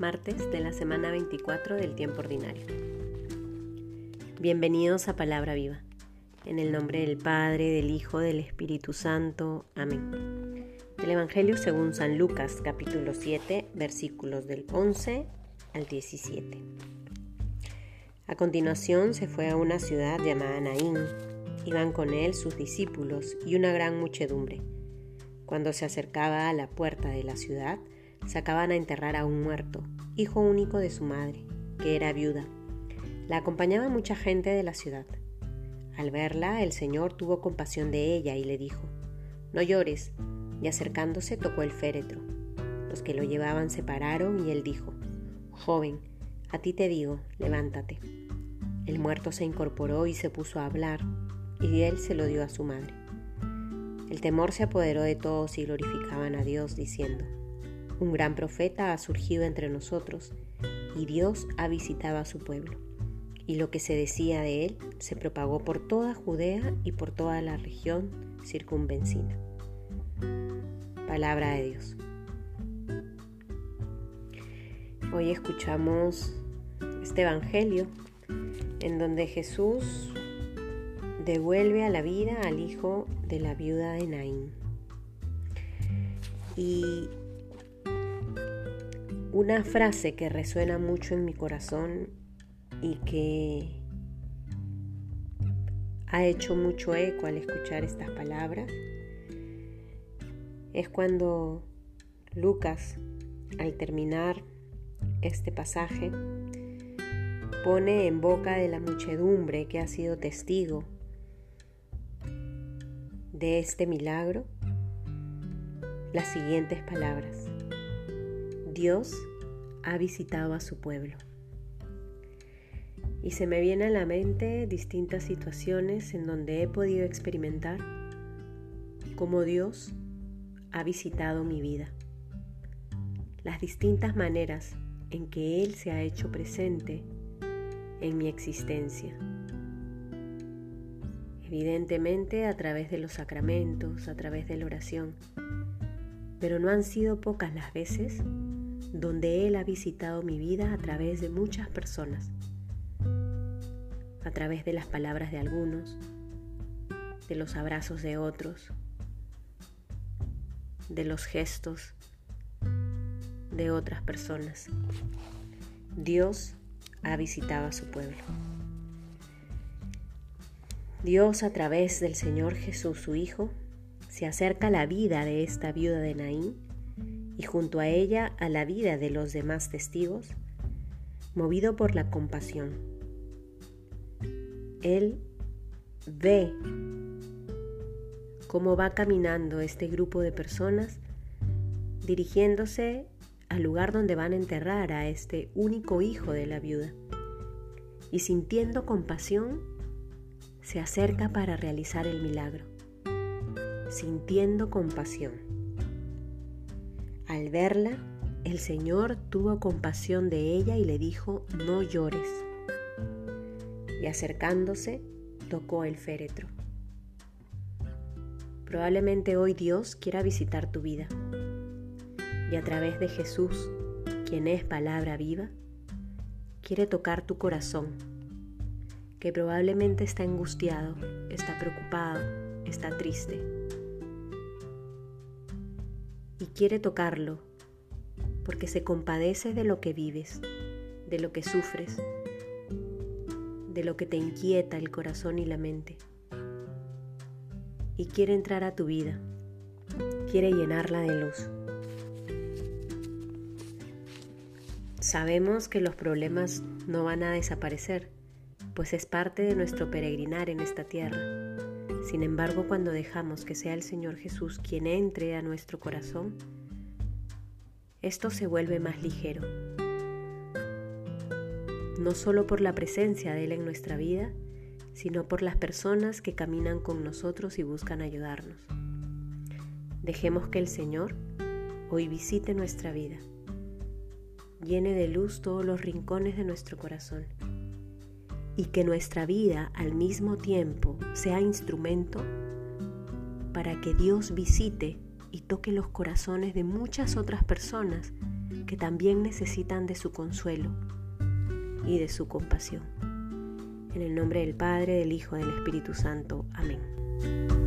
martes de la semana 24 del tiempo ordinario. Bienvenidos a Palabra Viva. En el nombre del Padre, del Hijo, del Espíritu Santo. Amén. El Evangelio según San Lucas, capítulo 7, versículos del 11 al 17. A continuación se fue a una ciudad llamada Naín. Iban con él sus discípulos y una gran muchedumbre. Cuando se acercaba a la puerta de la ciudad, sacaban a enterrar a un muerto, hijo único de su madre, que era viuda. La acompañaba mucha gente de la ciudad. Al verla, el Señor tuvo compasión de ella y le dijo, No llores, y acercándose tocó el féretro. Los que lo llevaban se pararon y él dijo, Joven, a ti te digo, levántate. El muerto se incorporó y se puso a hablar, y él se lo dio a su madre. El temor se apoderó de todos y glorificaban a Dios, diciendo, un gran profeta ha surgido entre nosotros y Dios ha visitado a su pueblo. Y lo que se decía de él se propagó por toda Judea y por toda la región circunvencina. Palabra de Dios. Hoy escuchamos este Evangelio en donde Jesús devuelve a la vida al hijo de la viuda de Naín. Y una frase que resuena mucho en mi corazón y que ha hecho mucho eco al escuchar estas palabras es cuando Lucas, al terminar este pasaje, pone en boca de la muchedumbre que ha sido testigo de este milagro las siguientes palabras. Dios ha visitado a su pueblo. Y se me viene a la mente distintas situaciones en donde he podido experimentar cómo Dios ha visitado mi vida. Las distintas maneras en que Él se ha hecho presente en mi existencia. Evidentemente a través de los sacramentos, a través de la oración. Pero no han sido pocas las veces donde Él ha visitado mi vida a través de muchas personas, a través de las palabras de algunos, de los abrazos de otros, de los gestos de otras personas. Dios ha visitado a su pueblo. Dios a través del Señor Jesús, su Hijo, se acerca a la vida de esta viuda de Naín y junto a ella a la vida de los demás testigos, movido por la compasión. Él ve cómo va caminando este grupo de personas dirigiéndose al lugar donde van a enterrar a este único hijo de la viuda. Y sintiendo compasión, se acerca para realizar el milagro. Sintiendo compasión. Al verla, el Señor tuvo compasión de ella y le dijo, no llores. Y acercándose, tocó el féretro. Probablemente hoy Dios quiera visitar tu vida. Y a través de Jesús, quien es palabra viva, quiere tocar tu corazón, que probablemente está angustiado, está preocupado, está triste y quiere tocarlo porque se compadece de lo que vives, de lo que sufres, de lo que te inquieta el corazón y la mente. Y quiere entrar a tu vida, quiere llenarla de luz. Sabemos que los problemas no van a desaparecer, pues es parte de nuestro peregrinar en esta tierra sin embargo, cuando dejamos que sea el Señor Jesús quien entre a nuestro corazón, esto se vuelve más ligero. No solo por la presencia de Él en nuestra vida, sino por las personas que caminan con nosotros y buscan ayudarnos. Dejemos que el Señor hoy visite nuestra vida, llene de luz todos los rincones de nuestro corazón y que nuestra vida al mismo tiempo sea instrumento para que Dios visite y toque los corazones de muchas otras personas que también necesitan de su consuelo y de su compasión. En el nombre del Padre, del Hijo, del Espíritu Santo. Amén.